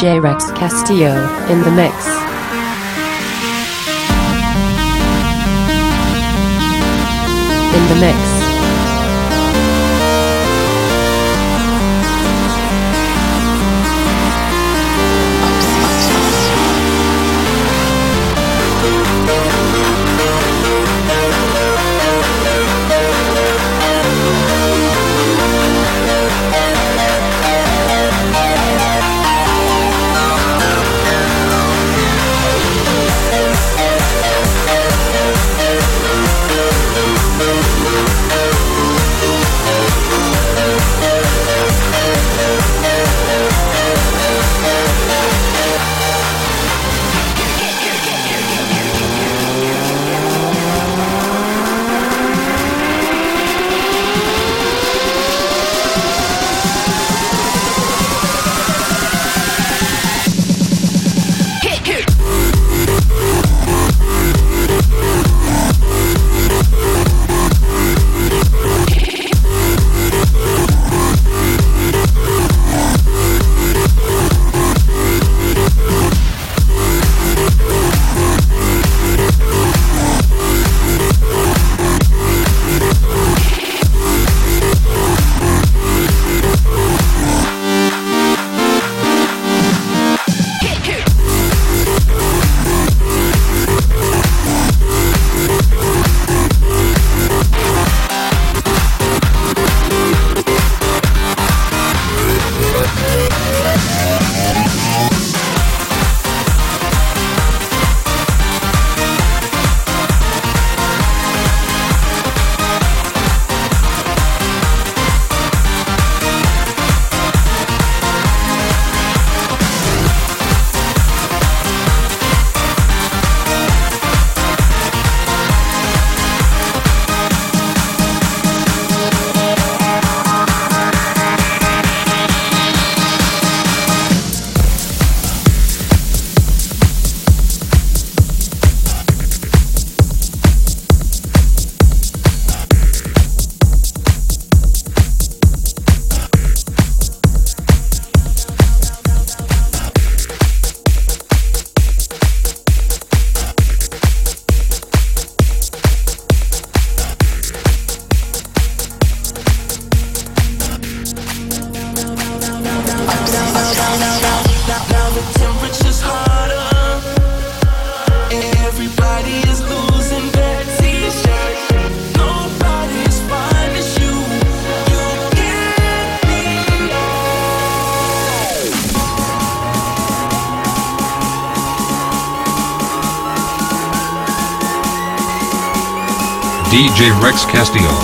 DJ Rex Castillo in the mix. In the mix. Castillo.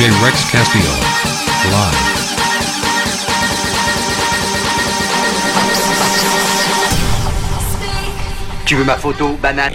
DJ Rex Castillo. Live. Tu veux ma photo, banane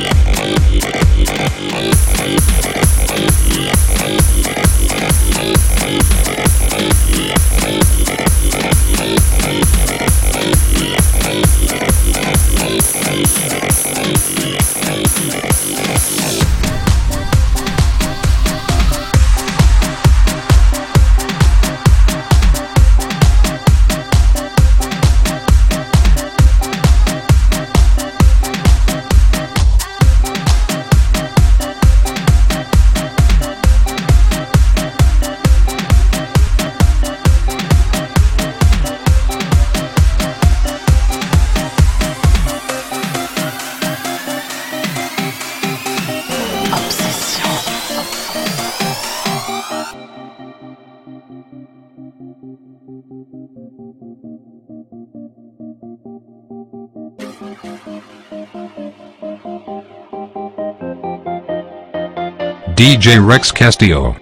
DJ Rex Castillo.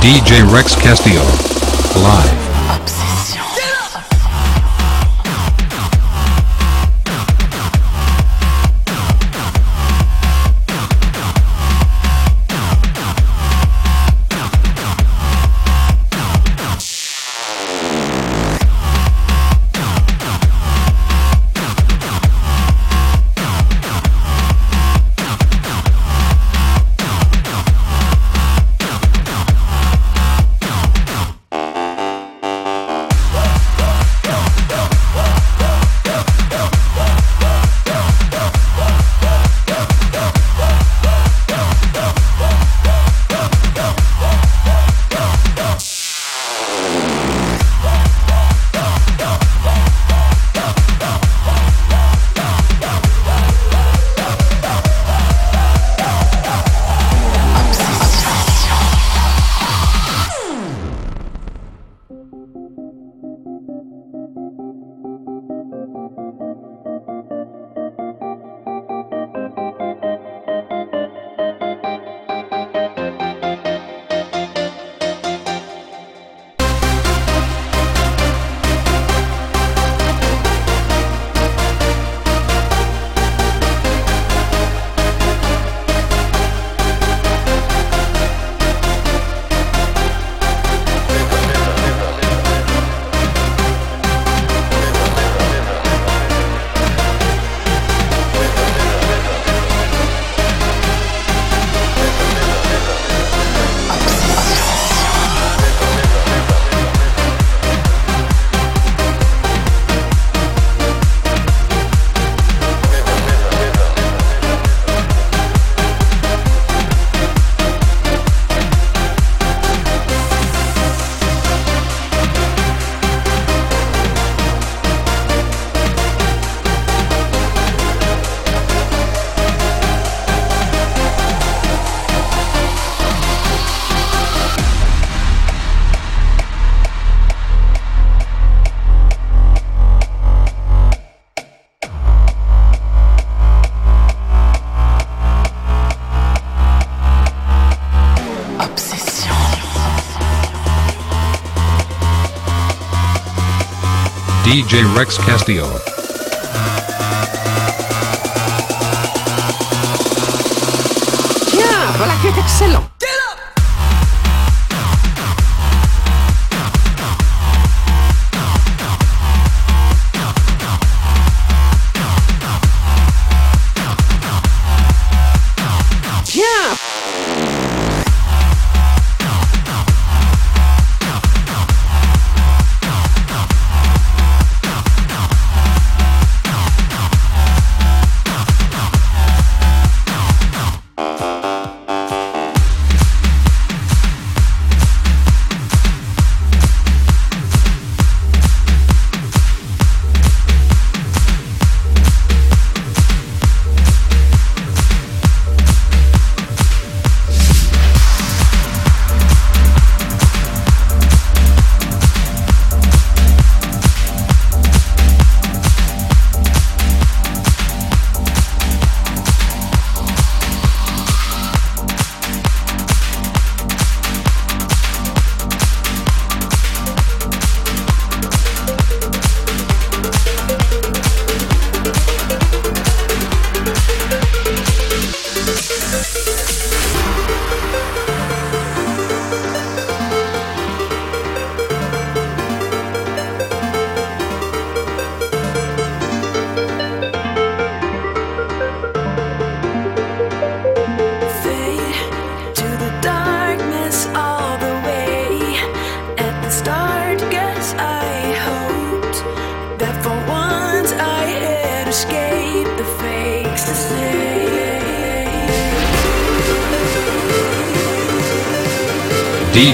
DJ Rex Castillo. Live. DJ Rex Castillo. Tiens, voilà qui est excellent.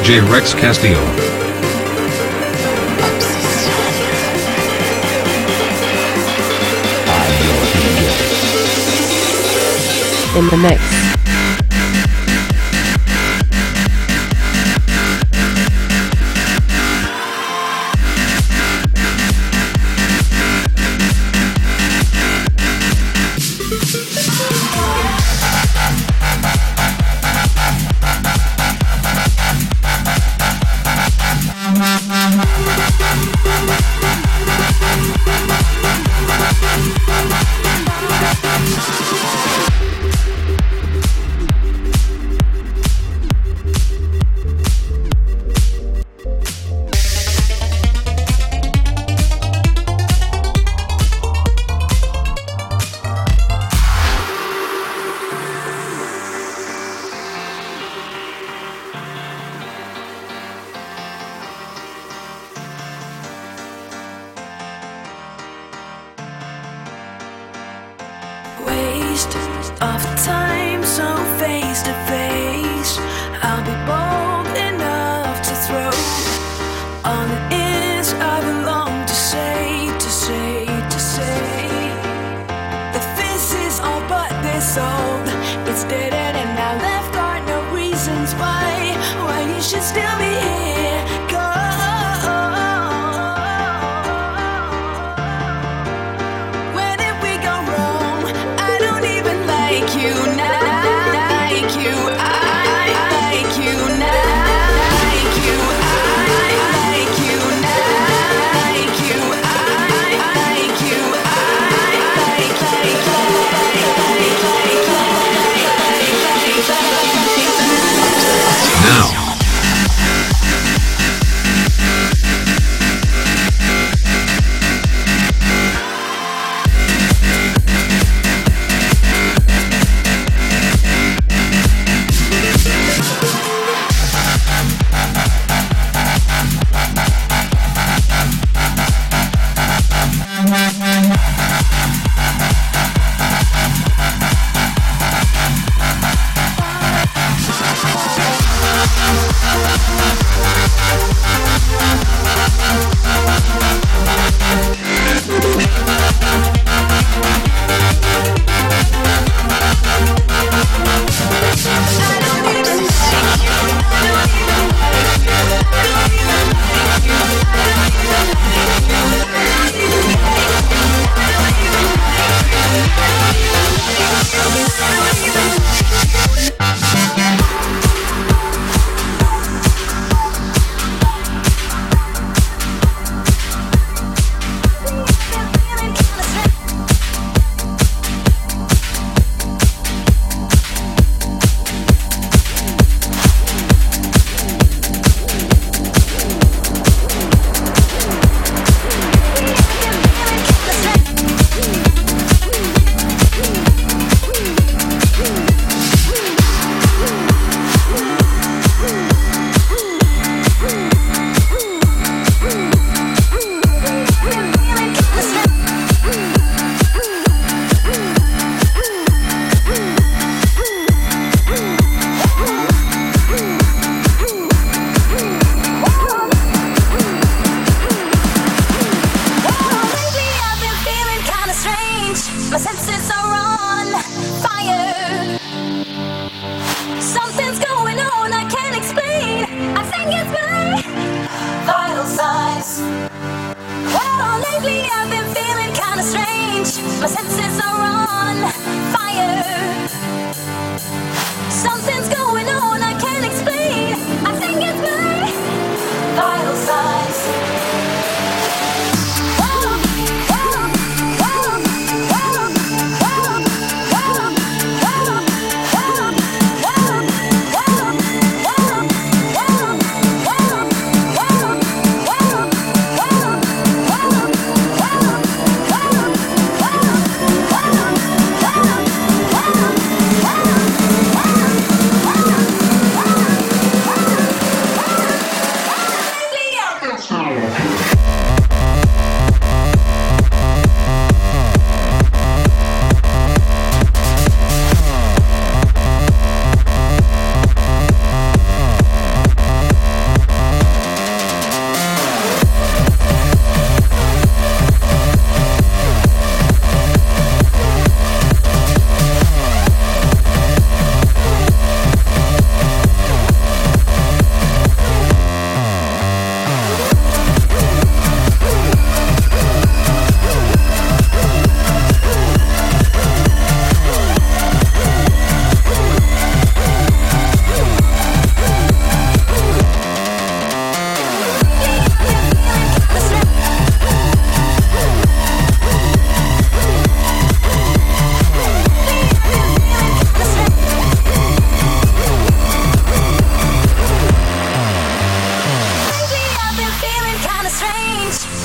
DJ Rex Castillo. in the next.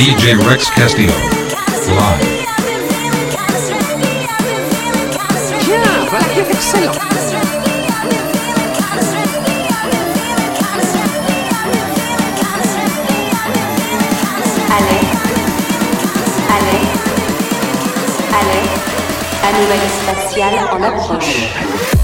DJ Rex Castillo. Live. Yeah, vaya, excellent. Anomalie spatial en approche.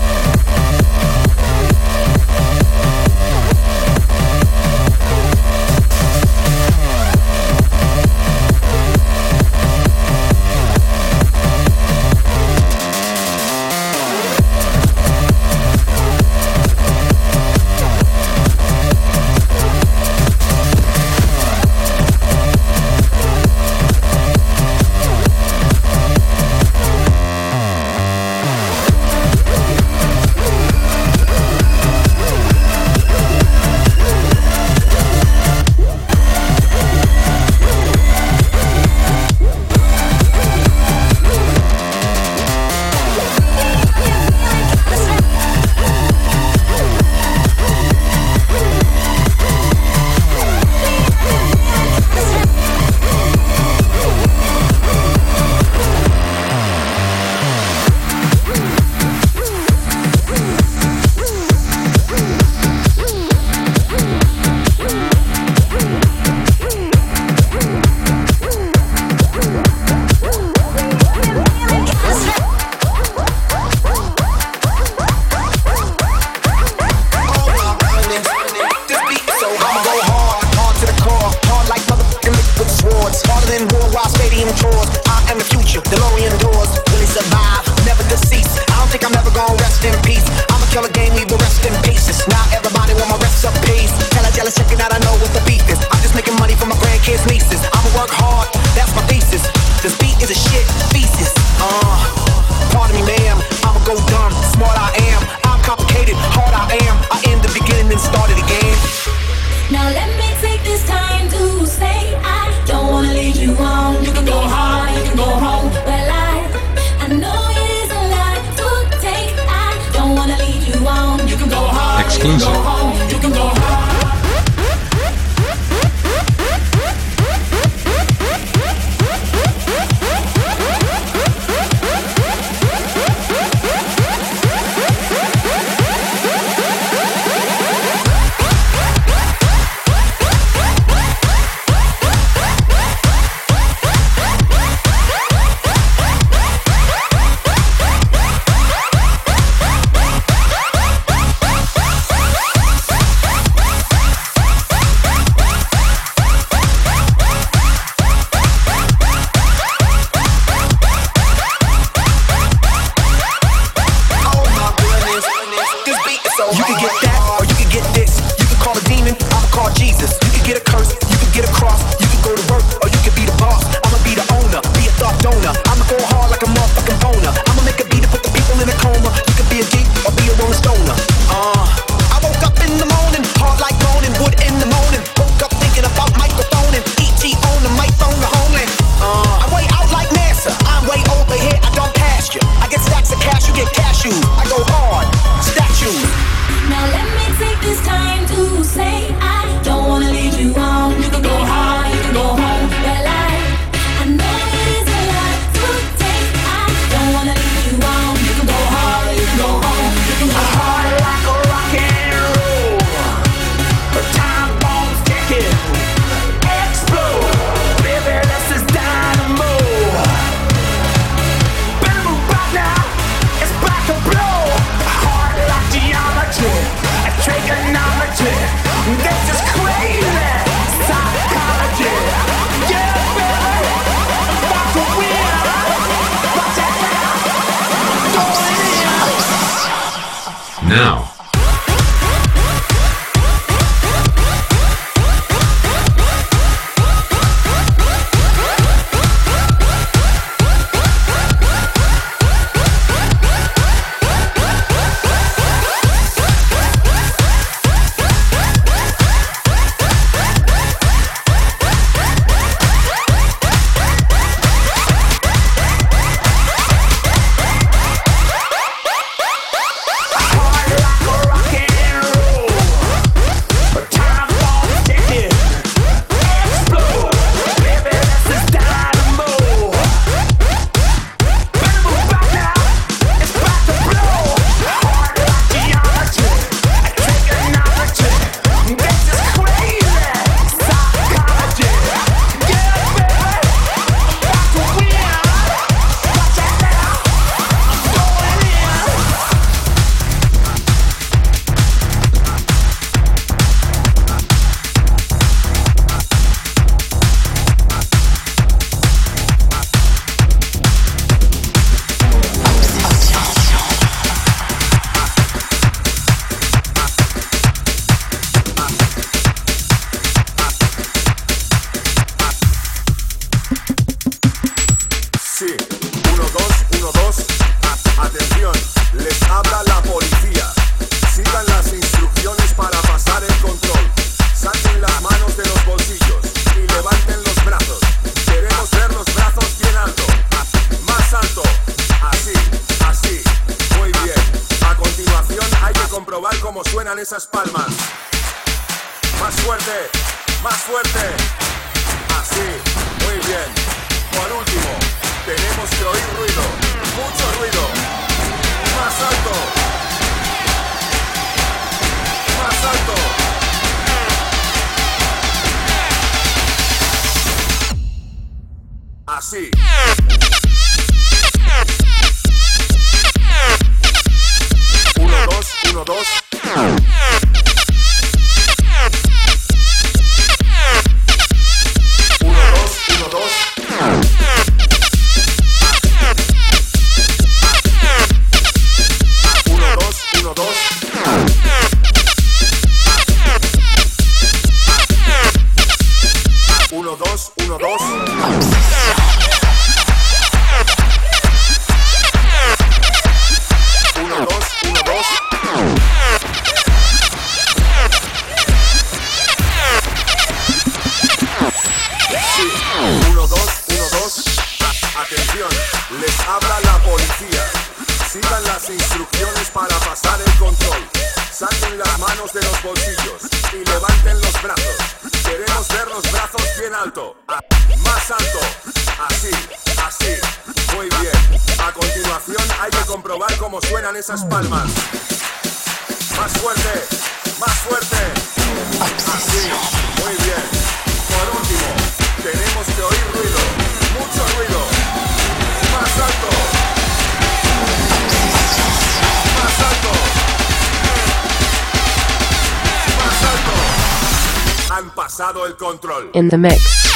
now. suenan esas palmas. Más fuerte, más fuerte. Así, muy bien. Por último, tenemos que oír ruido, mucho ruido. Más alto. Más alto. Más alto. Han pasado el control. In the mix.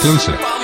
그러 면.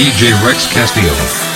DJ Rex Castillo.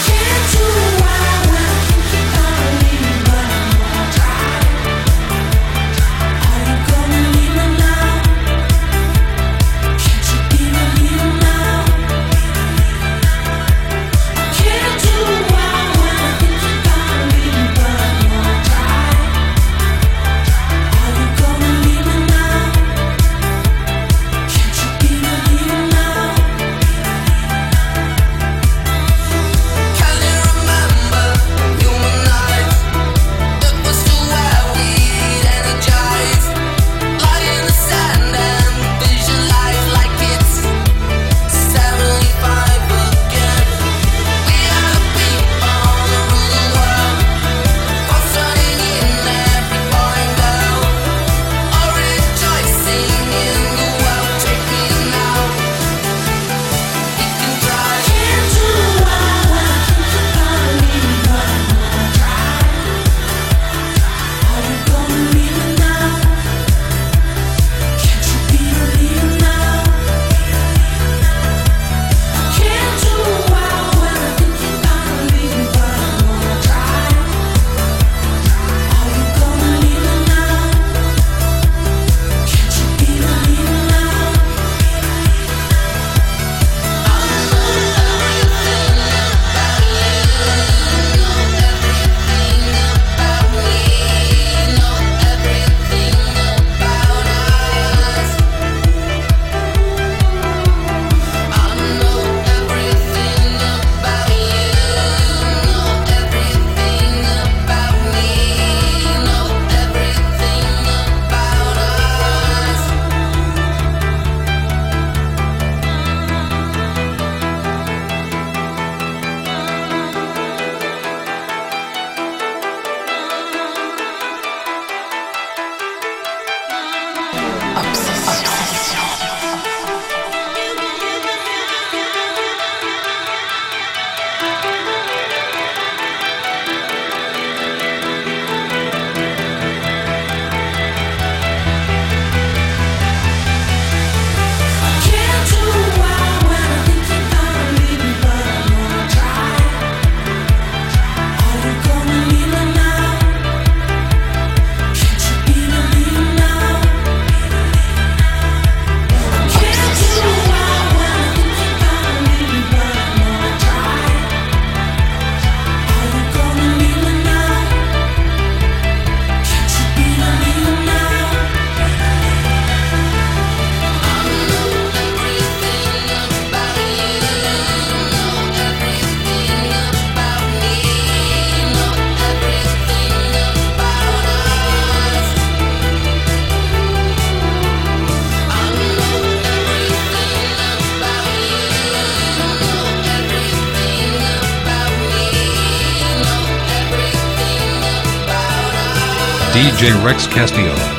DJ Rex Castillo.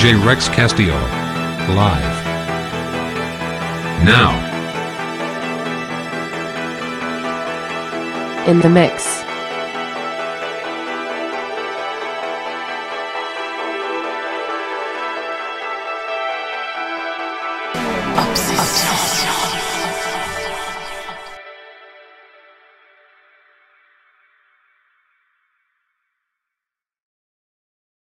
DJ Rex Castillo. Live. Now. In the mix.